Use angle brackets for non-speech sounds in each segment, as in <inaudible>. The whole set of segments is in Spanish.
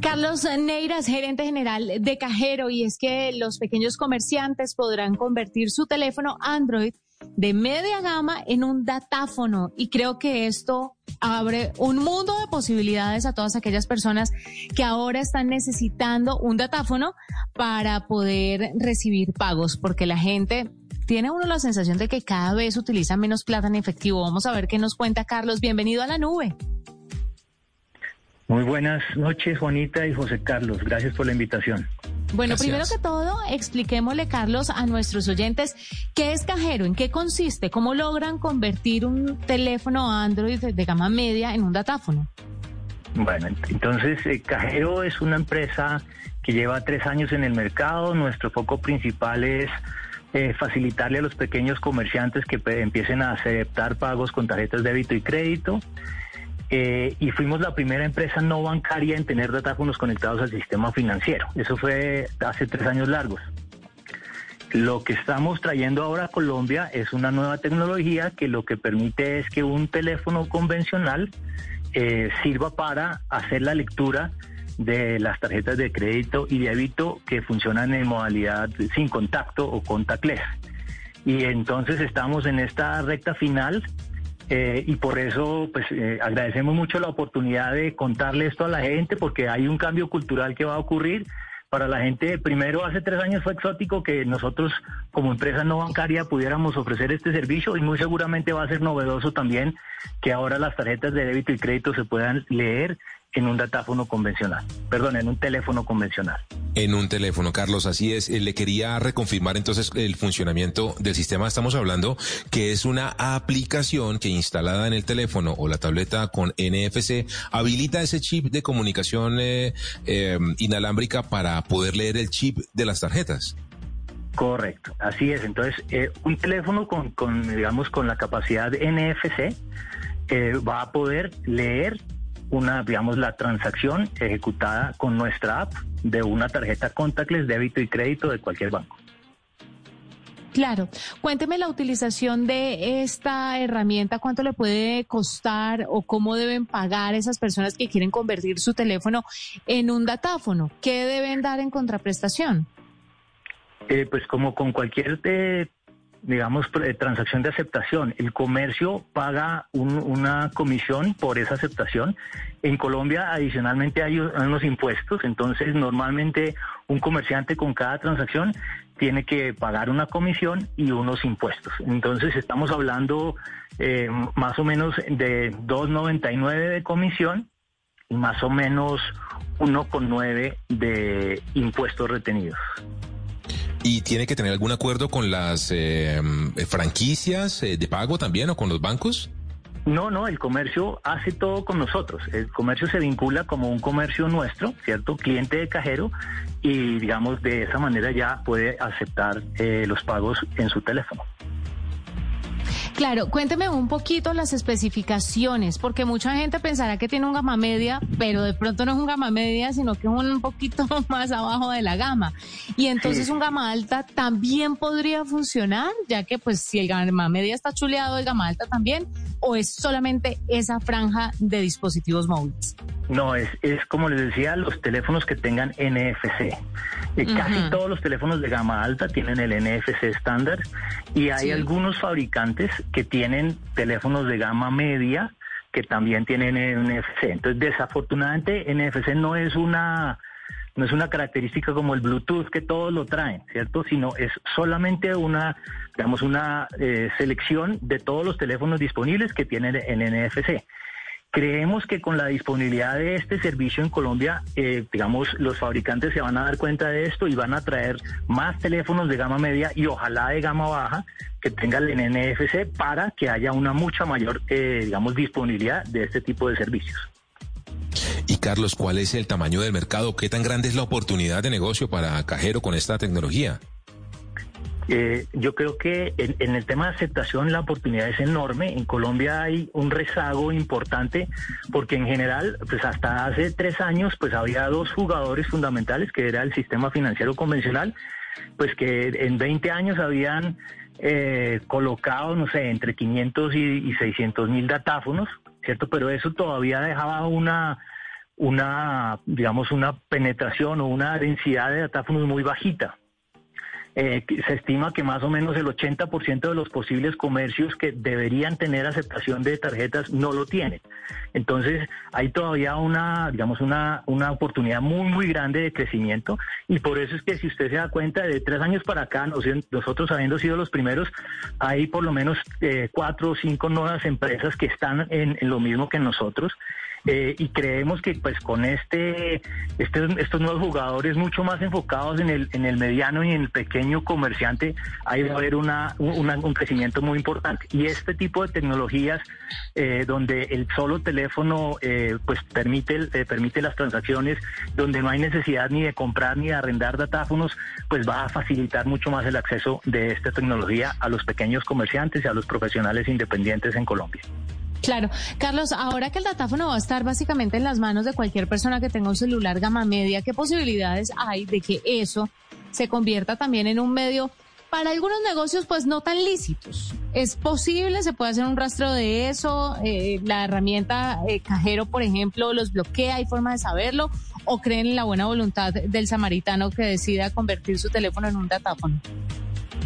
Carlos Neiras, gerente general de Cajero, y es que los pequeños comerciantes podrán convertir su teléfono Android de media gama en un datáfono y creo que esto abre un mundo de posibilidades a todas aquellas personas que ahora están necesitando un datáfono para poder recibir pagos porque la gente tiene uno la sensación de que cada vez utiliza menos plata en efectivo. Vamos a ver qué nos cuenta Carlos. Bienvenido a la nube. Muy buenas noches, Juanita y José Carlos. Gracias por la invitación. Bueno, primero que todo, expliquémosle, Carlos, a nuestros oyentes qué es Cajero, en qué consiste, cómo logran convertir un teléfono Android de gama media en un datáfono. Bueno, entonces eh, Cajero es una empresa que lleva tres años en el mercado. Nuestro foco principal es eh, facilitarle a los pequeños comerciantes que empiecen a aceptar pagos con tarjetas de débito y crédito. Eh, y fuimos la primera empresa no bancaria en tener datáfonos conectados al sistema financiero. Eso fue hace tres años largos. Lo que estamos trayendo ahora a Colombia es una nueva tecnología que lo que permite es que un teléfono convencional eh, sirva para hacer la lectura de las tarjetas de crédito y débito que funcionan en modalidad sin contacto o contactless. Y entonces estamos en esta recta final eh, y por eso pues eh, agradecemos mucho la oportunidad de contarle esto a la gente porque hay un cambio cultural que va a ocurrir. Para la gente, primero hace tres años fue exótico que nosotros como empresa no bancaria pudiéramos ofrecer este servicio y muy seguramente va a ser novedoso también que ahora las tarjetas de débito y crédito se puedan leer en un datáfono convencional, perdón, en un teléfono convencional. En un teléfono, Carlos, así es. Eh, le quería reconfirmar entonces el funcionamiento del sistema. Estamos hablando que es una aplicación que instalada en el teléfono o la tableta con NFC habilita ese chip de comunicación eh, eh, inalámbrica para poder leer el chip de las tarjetas. Correcto, así es. Entonces, un teléfono con, digamos, con la capacidad NFC va a poder leer una, digamos, la transacción ejecutada con nuestra app de una tarjeta contactless, débito y crédito de cualquier banco. Claro. Cuénteme la utilización de esta herramienta, cuánto le puede costar o cómo deben pagar esas personas que quieren convertir su teléfono en un datáfono. ¿Qué deben dar en contraprestación? Eh, pues como con cualquier eh, digamos, transacción de aceptación. El comercio paga una comisión por esa aceptación. En Colombia, adicionalmente, hay unos impuestos. Entonces, normalmente, un comerciante con cada transacción tiene que pagar una comisión y unos impuestos. Entonces, estamos hablando eh, más o menos de 2,99 de comisión y más o menos 1,9 de impuestos retenidos. ¿Y tiene que tener algún acuerdo con las eh, franquicias eh, de pago también o con los bancos? No, no, el comercio hace todo con nosotros. El comercio se vincula como un comercio nuestro, ¿cierto? Cliente de cajero y digamos de esa manera ya puede aceptar eh, los pagos en su teléfono. Claro, cuénteme un poquito las especificaciones, porque mucha gente pensará que tiene un gama media, pero de pronto no es un gama media, sino que es un poquito <laughs> más abajo de la gama. Y entonces un gama alta también podría funcionar, ya que pues si el gama media está chuleado, el gama alta también, o es solamente esa franja de dispositivos móviles. No, es, es como les decía, los teléfonos que tengan NFC. Eh, casi todos los teléfonos de gama alta tienen el NFC estándar y hay algunos fabricantes que tienen teléfonos de gama media que también tienen NFC. Entonces, desafortunadamente, NFC no es una no es una característica como el Bluetooth que todos lo traen, ¿cierto? Sino es solamente una, digamos, una eh, selección de todos los teléfonos disponibles que tienen el NFC. Creemos que con la disponibilidad de este servicio en Colombia, eh, digamos, los fabricantes se van a dar cuenta de esto y van a traer más teléfonos de gama media y ojalá de gama baja que tengan el NFC para que haya una mucha mayor, eh, digamos, disponibilidad de este tipo de servicios. Carlos, ¿cuál es el tamaño del mercado? ¿Qué tan grande es la oportunidad de negocio para Cajero con esta tecnología? Eh, yo creo que en, el tema de aceptación la oportunidad es enorme. En Colombia hay un rezago importante porque en general, pues hasta hace tres años, pues había dos jugadores fundamentales, que era el sistema financiero convencional, pues que en 20 años habían eh, colocado, no sé, entre 500 y, y 600 mil datáfonos, ¿cierto? Pero eso todavía dejaba una una, digamos, una penetración o una densidad de datáfonos muy bajita. Eh, se estima que más o menos el 80% de los posibles comercios que deberían tener aceptación de tarjetas no lo tienen. Entonces, hay todavía una, digamos, una, una oportunidad muy, muy grande de crecimiento y por eso es que si usted se da cuenta, de tres años para acá, nosotros habiendo sido los primeros, hay por lo menos eh, cuatro o cinco nuevas empresas que están en lo mismo que nosotros eh, y creemos que pues con este, este, estos nuevos jugadores mucho más enfocados en el, en el mediano y en el pequeño comerciante, ahí va a haber una, un crecimiento muy importante. Y este tipo de tecnologías eh, donde el solo teléfono eh, pues permite, permite las transacciones, donde no hay necesidad ni de comprar ni de arrendar datáfonos, pues va a facilitar mucho más el acceso de esta tecnología a los pequeños comerciantes y a los profesionales independientes en Colombia. Claro. Carlos, ahora que el datáfono va a estar básicamente en las manos de cualquier persona que tenga un celular gama media, ¿qué posibilidades hay de que eso se convierta también en un medio para algunos negocios pues no tan lícitos? ¿Es posible? ¿Se puede hacer un rastro de eso? Eh, ¿La herramienta eh, cajero, por ejemplo, los bloquea? ¿Hay forma de saberlo? ¿O creen en la buena voluntad del samaritano que decida convertir su teléfono en un datáfono?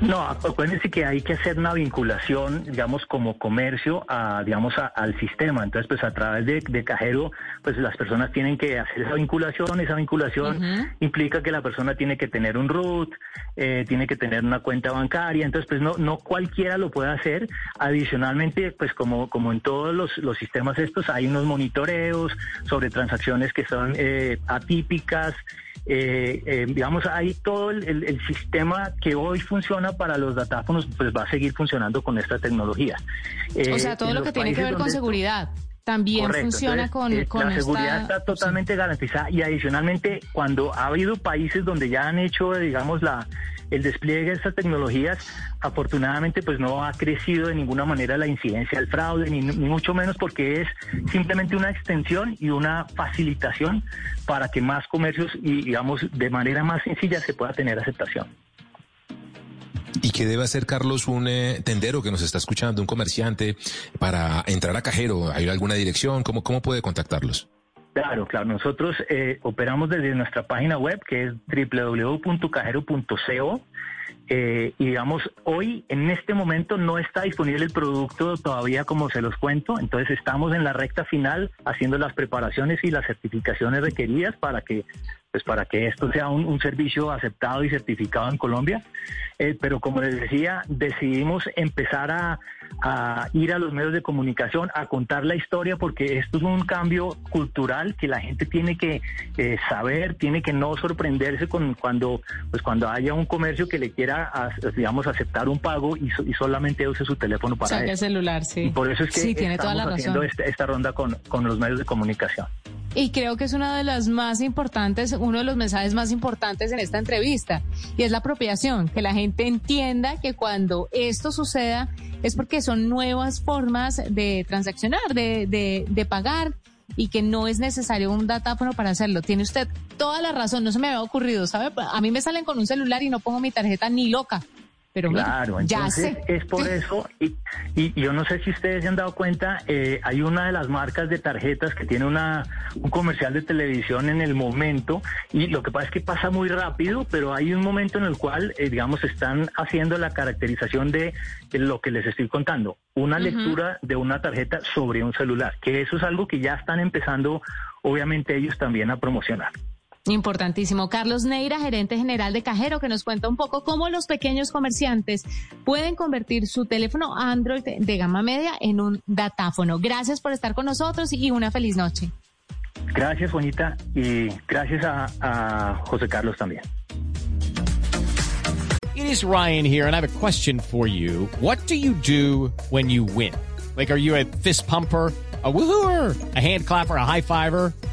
No, acuérdense que hay que hacer una vinculación, digamos, como comercio a, digamos, al sistema. Entonces, pues a través de, cajero, pues las personas tienen que hacer esa vinculación. Esa vinculación implica que la persona tiene que tener un root, eh, tiene que tener una cuenta bancaria. Entonces, pues no, no cualquiera lo puede hacer. Adicionalmente, pues como, como en todos los, sistemas estos, hay unos monitoreos sobre transacciones que son eh, atípicas. Eh, eh, digamos, hay todo el, sistema que hoy funciona para los datáfonos, pues va a seguir funcionando con esta tecnología. o sea, todo lo que tiene que ver con seguridad. También funciona con, La seguridad está totalmente garantizada y adicionalmente cuando ha habido países donde ya han hecho, digamos, la el despliegue de estas tecnologías, afortunadamente, pues no ha crecido de ninguna manera la incidencia del fraude, ni, mucho menos porque es simplemente una extensión y una facilitación para que más comercios y, digamos, de manera más sencilla se pueda tener aceptación. ¿Y qué debe hacer, Carlos, un eh, tendero que nos está escuchando, un comerciante, para entrar a cajero? ¿Hay alguna dirección? ¿Cómo, cómo puede contactarlos? Claro, claro. Nosotros eh, operamos desde nuestra página web que es www.cajero.co eh, y digamos, hoy en este momento no está disponible el producto todavía como se los cuento, entonces estamos en la recta final haciendo las preparaciones y las certificaciones requeridas para que pues para que esto sea un, servicio aceptado y certificado en Colombia. Eh, pero como les decía, decidimos empezar a, ir a los medios de comunicación, a contar la historia, porque esto es un cambio cultural que la gente tiene que eh, saber, tiene que no sorprenderse con cuando, pues cuando haya un comercio que le quiera, digamos, aceptar un pago y, solamente use su teléfono para Saque el celular, sí. Y por eso es que estamos haciendo esta, esta, ronda con, con los medios de comunicación. Y creo que es una de las más importantes, uno de los mensajes más importantes en esta entrevista, y es la apropiación, que la gente entienda que cuando esto suceda es porque son nuevas formas de transaccionar, de, de, de pagar, y que no es necesario un datáfono para hacerlo. Tiene usted toda la razón, no se me había ocurrido, ¿sabe? A mí me salen con un celular y no pongo mi tarjeta ni loca. Pero claro, entonces es por eso, y, y, yo no sé si ustedes se han dado cuenta, eh, hay una de las marcas de tarjetas que tiene una, un comercial de televisión en el momento, y lo que pasa es que pasa muy rápido, pero hay un momento en el cual, eh, digamos, están haciendo la caracterización de, lo que les estoy contando, una lectura de una tarjeta sobre un celular, que eso es algo que ya están empezando, obviamente, ellos también a promocionar. Importantísimo. Carlos Neira, gerente general de Cajero, que nos cuenta un poco cómo los pequeños comerciantes pueden convertir su teléfono Android de gama media en un datáfono. Gracias por estar con nosotros y una feliz noche. Gracias, Juanita, y gracias a, a José Carlos también. It is Ryan here, and I have a question for you. What do you do when you win? Like, are you a fist pumper, a woohooer, a hand clapper, a high fiver?